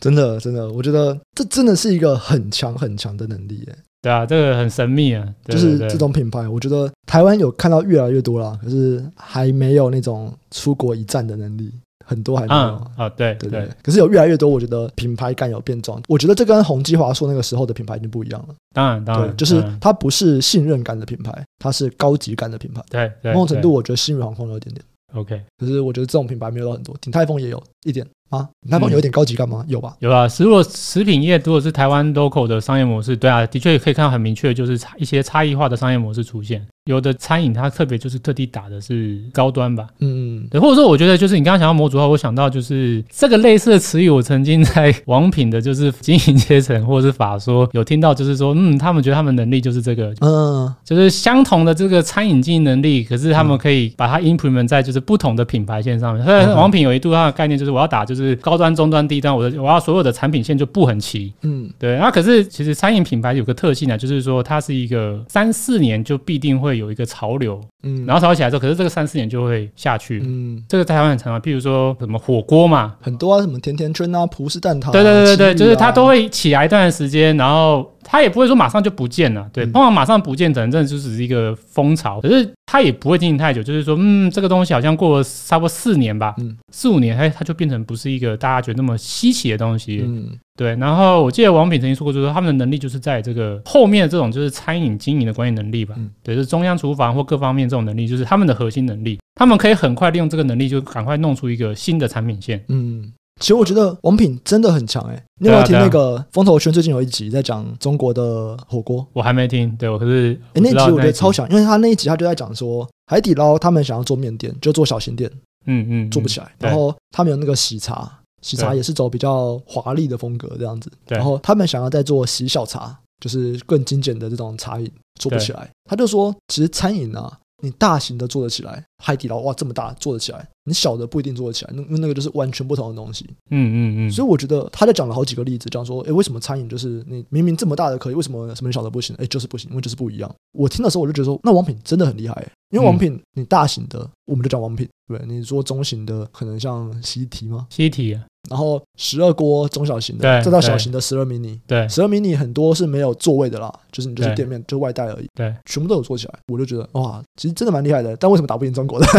真的，真的，我觉得这真的是一个很强很强的能力耶。对啊，这个很神秘啊，就是这种品牌，我觉得台湾有看到越来越多了，可是还没有那种出国一战的能力。很多还没有啊、嗯哦，对对对，可是有越来越多，我觉得品牌感有变壮。我觉得这跟宏基华硕那个时候的品牌已经不一样了。当然，当然，就是它不是信任感的品牌，它是高级感的品牌。对，对某种程度，我觉得新宇航空有一点点。OK，可是我觉得这种品牌没有到很多，鼎泰丰也有一点啊。鼎泰丰有点高级感吗？有吧？有啊。如果食品业如果是台湾 local 的商业模式，对啊，的确可以看到很明确，就是差一些差异化的商业模式出现。有的餐饮它特别就是特地打的是高端吧，嗯，对，或者说我觉得就是你刚刚想到模组化，我想到就是这个类似的词语，我曾经在王品的就是经营阶层或者是法说有听到，就是说，嗯，他们觉得他们能力就是这个，嗯，就是相同的这个餐饮经营能力，可是他们可以把它 implement 在就是不同的品牌线上面。所以王品有一度它的概念就是我要打就是高端、中端、低端，我的我要所有的产品线就不很齐，嗯，对。那可是其实餐饮品牌有个特性呢，就是说它是一个三四年就必定会有一个潮流，嗯，然后潮起来之后，可是这个三四年就会下去，嗯，这个台湾很常啊，譬如说什么火锅嘛，很多啊，什么甜甜圈啊、葡式蛋挞、啊，对对对对，就是它都会起来一段时间，然后。它也不会说马上就不见了，对，通常马上不见，可能真的就只是一个风潮，可是它也不会经营太久，就是说，嗯，这个东西好像过了差不多四年吧，嗯，四五年，它它就变成不是一个大家觉得那么稀奇的东西，嗯，对。然后我记得王品曾经说过，就是说他们的能力就是在这个后面的这种就是餐饮经营的管理能力吧，嗯，对，就是中央厨房或各方面这种能力，就是他们的核心能力，他们可以很快利用这个能力，就赶快弄出一个新的产品线，嗯。其实我觉得王品真的很强哎、欸，你有没有听那个风头圈最近有一集在讲中国的火锅？我还没听，对我可是哎、欸、那集我觉得超强，因为他那一集他就在讲说海底捞他们想要做面店，就做小型店，嗯嗯，做不起来。然后他们有那个喜茶，喜茶也是走比较华丽的风格这样子。然后他们想要再做喜小茶，就是更精简的这种茶饮，做不起来。他就说，其实餐饮啊。你大型的做得起来，海底捞哇这么大做得起来，你小的不一定做得起来，那那个就是完全不同的东西。嗯嗯嗯。所以我觉得他在讲了好几个例子，讲说，哎，为什么餐饮就是你明明这么大的可以，为什么什么小的不行？哎，就是不行，因为就是不一样。我听的时候我就觉得说，那王品真的很厉害，因为王品你大型的我们就讲王品，对，你说中型的可能像西提吗？西提。然后十二锅中小型的，再到小型的十二迷你，对，十二迷你很多是没有座位的啦，就是你就是店面就外带而已，对，全部都有做起来，我就觉得哇，其实真的蛮厉害的，但为什么打不赢中国的？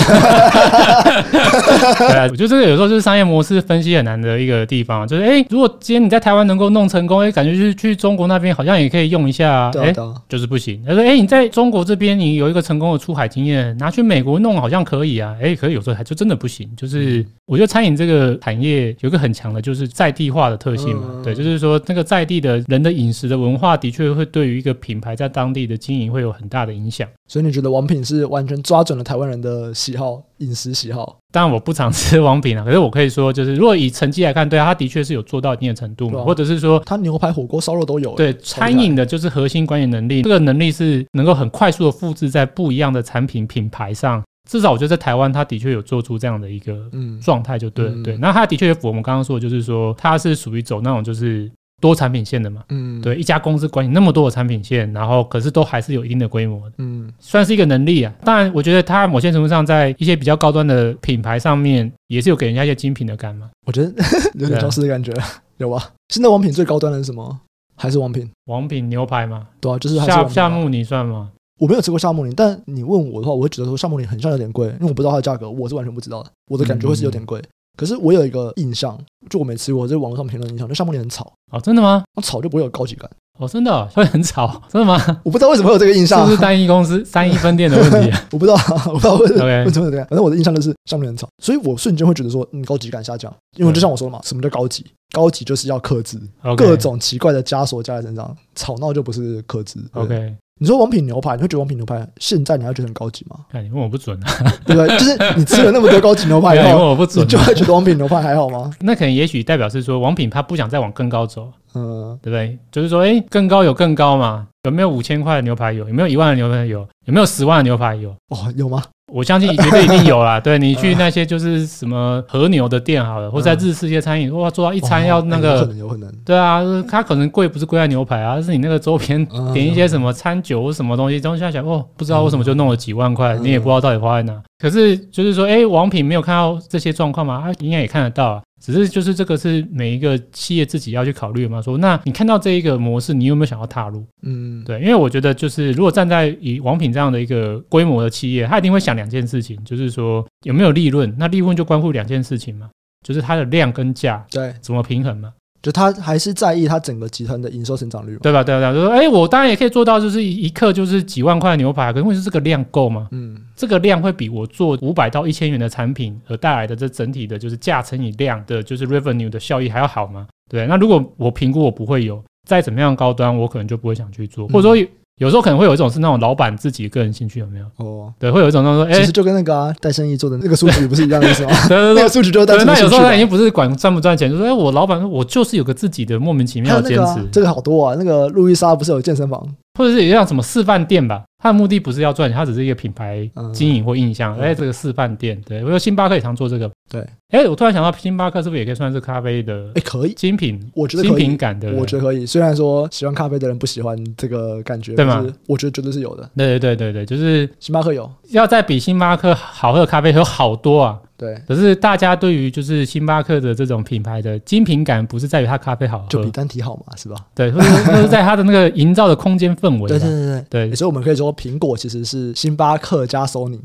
对啊，我觉得这个有时候就是商业模式分析很难的一个地方，就是哎，如果今天你在台湾能够弄成功，哎，感觉就是去中国那边好像也可以用一下，哎，就是不行。他说，哎，你在中国这边你有一个成功的出海经验，拿去美国弄好像可以啊，哎，可是有时候还就真的不行。就是我觉得餐饮这个产业有一个很强的就是。在地化的特性嘛，嗯、对，就是说那个在地的人的饮食的文化，的确会对于一个品牌在当地的经营会有很大的影响。所以你觉得王品是完全抓准了台湾人的喜好，饮食喜好？当然我不常吃王品啊，可是我可以说，就是如果以成绩来看，对啊，他的确是有做到一定的程度嘛，啊、或者是说他牛排、火锅、烧肉都有。对，餐饮的就是核心管理能力，这个能力是能够很快速的复制在不一样的产品品牌上。至少我觉得在台湾，他的确有做出这样的一个状态，就对了，嗯、对。那他的确也符合我们刚刚说的，就是说他是属于走那种就是多产品线的嘛，嗯，对。一家公司管理那么多的产品线，然后可是都还是有一定的规模的，嗯，算是一个能力啊。当然，我觉得他某些程度上在一些比较高端的品牌上面，也是有给人家一些精品的感嘛。我觉得 有点相似的感觉，啊、有吧？现在王品最高端的是什么？还是王品？王品牛排嘛？对啊，就是夏夏目你算吗？我没有吃过夏目林，但你问我的话，我会觉得说夏目林很像有点贵，因为我不知道它的价格，我是完全不知道的。我的感觉会是有点贵。嗯嗯，可是我有一个印象，就我没吃过，在网络上评论印象，就夏目林很吵。哦，真的吗？那吵就不会有高级感。哦，真的、哦，会很吵，真的吗？我不知道为什么会有这个印象，是不是单一公司、单一分店的问题、啊？我不知道，我不知道为什么会这样。反正我的印象就是夏目林很吵，所以我瞬间会觉得说，嗯，高级感下降。因为就像我说的嘛，什么叫高级？高级就是要克制各种奇怪的枷锁加在身上，吵闹就不是克制。OK。你说王品牛排，你会觉得王品牛排现在你还觉得很高级吗？看你问我不准啊，对不对？就是你吃了那么多高级牛排以后，你问我不准，你就会觉得王品牛排还好吗？那可能也许代表是说王品他不想再往更高走，嗯，对不对？就是说，哎，更高有更高嘛？有没有五千块的牛排有？有没有一万的牛排有？有没有十万的牛排有？哦，有吗？我相信绝对一定有啦。对，你去那些就是什么和牛的店好了，或者在日式一些餐饮，哇，做到一餐要那个，有可能，有可能。对啊，它可能贵不是贵在牛排啊，是你那个周边 点一些什么餐酒或什么东西，东西下来哦，不知道为什么就弄了几万块，你也不知道到底花在哪。可是就是说，哎，王品没有看到这些状况吗？他应该也看得到啊。只是就是这个是每一个企业自己要去考虑的嘛。说，那你看到这一个模式，你有没有想要踏入？嗯，对，因为我觉得就是如果站在以王品这样的一个规模的企业，他一定会想两件事情，就是说有没有利润。那利润就关乎两件事情嘛，就是它的量跟价，对，怎么平衡嘛。就他还是在意他整个集团的营收成长率，对吧？对吧？就说，哎，我当然也可以做到，就是一克就是几万块牛排，可是问题是这个量够吗？嗯，这个量会比我做五百到一千元的产品而带来的这整体的就是价乘以量的，就是 revenue 的效益还要好吗？对，那如果我评估我不会有，再怎么样高端，我可能就不会想去做，或者说有时候可能会有一种是那种老板自己个人兴趣有没有？哦，对，会有一种那种说，哎，其实就跟那个啊带生意做的那个数据不是一样的意思吗？对 对对，那个书局就 是带生意。那有时候他已经不是管赚不赚钱，就说哎，我老板说我就是有个自己的莫名其妙的坚持。这个好多啊，那个路易莎不是有健身房？或者是也像什么示范店吧，它的目的不是要赚钱，它只是一个品牌经营或印象。哎、嗯，这个示范店，对，我说星巴克也常做这个。对，哎，我突然想到，星巴克是不是也可以算是咖啡的？哎，可以，精品，我觉得精品感的，我觉得可以。虽然说喜欢咖啡的人不喜欢这个感觉，对吗？我觉得绝对是有的。对对对对对，就是星巴克有，要再比星巴克好喝的咖啡有好多啊。对，可是大家对于就是星巴克的这种品牌的精品感，不是在于它咖啡好喝，就比单体好嘛，是吧？对，或者或者在它的那个营造的空间氛围。对对对对对，所以我们可以说，苹果其实是星巴克加索尼。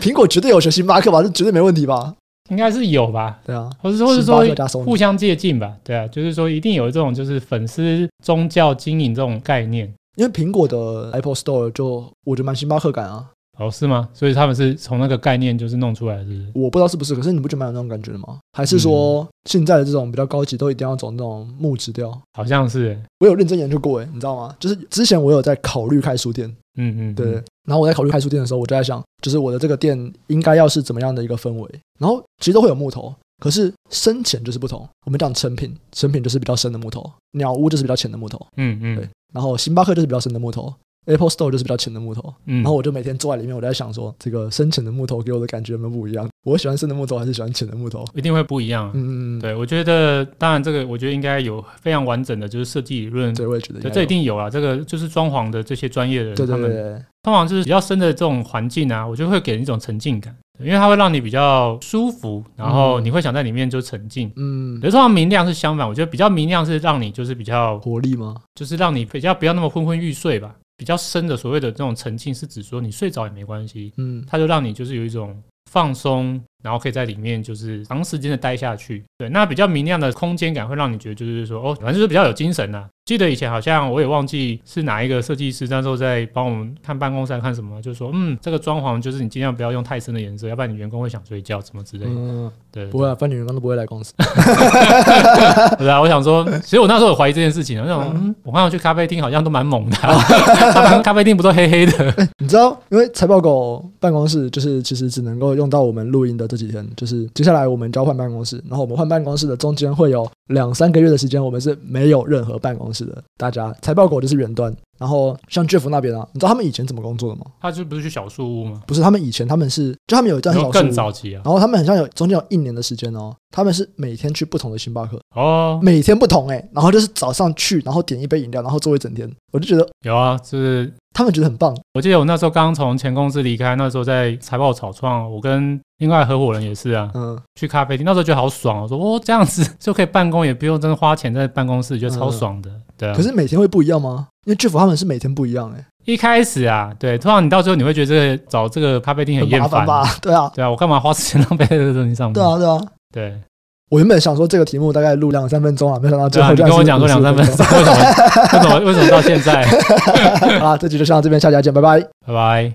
苹果绝对有学星巴克吧？这绝对没问题吧？应该是有吧？对啊，或者或者说互相借鉴吧？对啊，就是说一定有这种就是粉丝宗教经营这种概念。因为苹果的 Apple Store 就我觉得蛮星巴克感啊。哦，是吗？所以他们是从那个概念就是弄出来的是不是？我不知道是不是，可是你不觉得蛮有那种感觉的吗？还是说现在的这种比较高级都一定要走那种木质调？好像是，我有认真研究过，诶，你知道吗？就是之前我有在考虑开书店，嗯嗯，对。然后我在考虑开书店的时候，我就在想，就是我的这个店应该要是怎么样的一个氛围？然后其实都会有木头，可是深浅就是不同。我们讲成品，成品就是比较深的木头；鸟屋就是比较浅的木头，嗯嗯，对。然后星巴克就是比较深的木头。Apple Store 就是比较浅的木头，嗯，然后我就每天坐在里面，我在想说，这个深浅的木头给我的感觉有没有不一样？我喜欢深的木头还是喜欢浅的木头？一定会不一样。嗯嗯，对，我觉得，当然这个我觉得应该有非常完整的，就是设计理论。对，我也觉得，这一定有啊。这个就是装潢的这些专业的人，对对对，他们通常就是比较深的这种环境啊，我觉得会给人一种沉浸感，因为它会让你比较舒服，然后你会想在里面就沉浸。嗯，有时候明亮是相反，我觉得比较明亮是让你就是比较活力吗？就是让你比较不要那么昏昏欲睡吧。比较深的所谓的这种沉浸，是指说你睡着也没关系，嗯，它就让你就是有一种放松。然后可以在里面就是长时间的待下去，对，那比较明亮的空间感会让你觉得就是说哦，反正就是比较有精神呐、啊。记得以前好像我也忘记是哪一个设计师，那时候在帮我们看办公室看什么，就是说嗯，这个装潢就是你尽量不要用太深的颜色，要不然你员工会想睡觉什么之类的。嗯，对，不会啊，反正员工都不会来公司。对啊，我想说，其实我那时候有怀疑这件事情，我想嗯，我刚刚去咖啡厅好像都蛮猛的、啊，咖啡厅不都黑黑的？你知道，因为财报狗办公室就是其实只能够用到我们录音的这几天，就是。接下来我们交换办公室，然后我们换办公室的中间会有两三个月的时间，我们是没有任何办公室的。大家财报狗就是远端，然后像 Jeff 那边啊，你知道他们以前怎么工作的吗？他就不是去小树屋吗？不是，他们以前他们是就他们有一段小树屋更早期啊，然后他们很像有中间有一年的时间哦，他们是每天去不同的星巴克哦，每天不同哎、欸，然后就是早上去，然后点一杯饮料，然后坐一整天，我就觉得有啊，就是。他们觉得很棒。我记得我那时候刚从前公司离开，那时候在财报草创，我跟另外合伙人也是啊，嗯，去咖啡厅，那时候觉得好爽，我说哦，这样子 就可以办公，也不用真的花钱在办公室，觉得超爽的。对啊。可是每天会不一样吗？因为 Jeff 他们是每天不一样哎。一开始啊，对，通常你到最后你会觉得这个找这个咖啡厅很厌烦吧？对啊，对啊，我干嘛花时间浪费在这个东西上面？对啊，对啊，对。我原本想说这个题目大概录两三分钟啊，没想到最后就、啊、你跟我讲说两三分钟，为什么？为什么？为什么到现在？好啦，这集就上到这边，下期再见，拜拜，拜拜。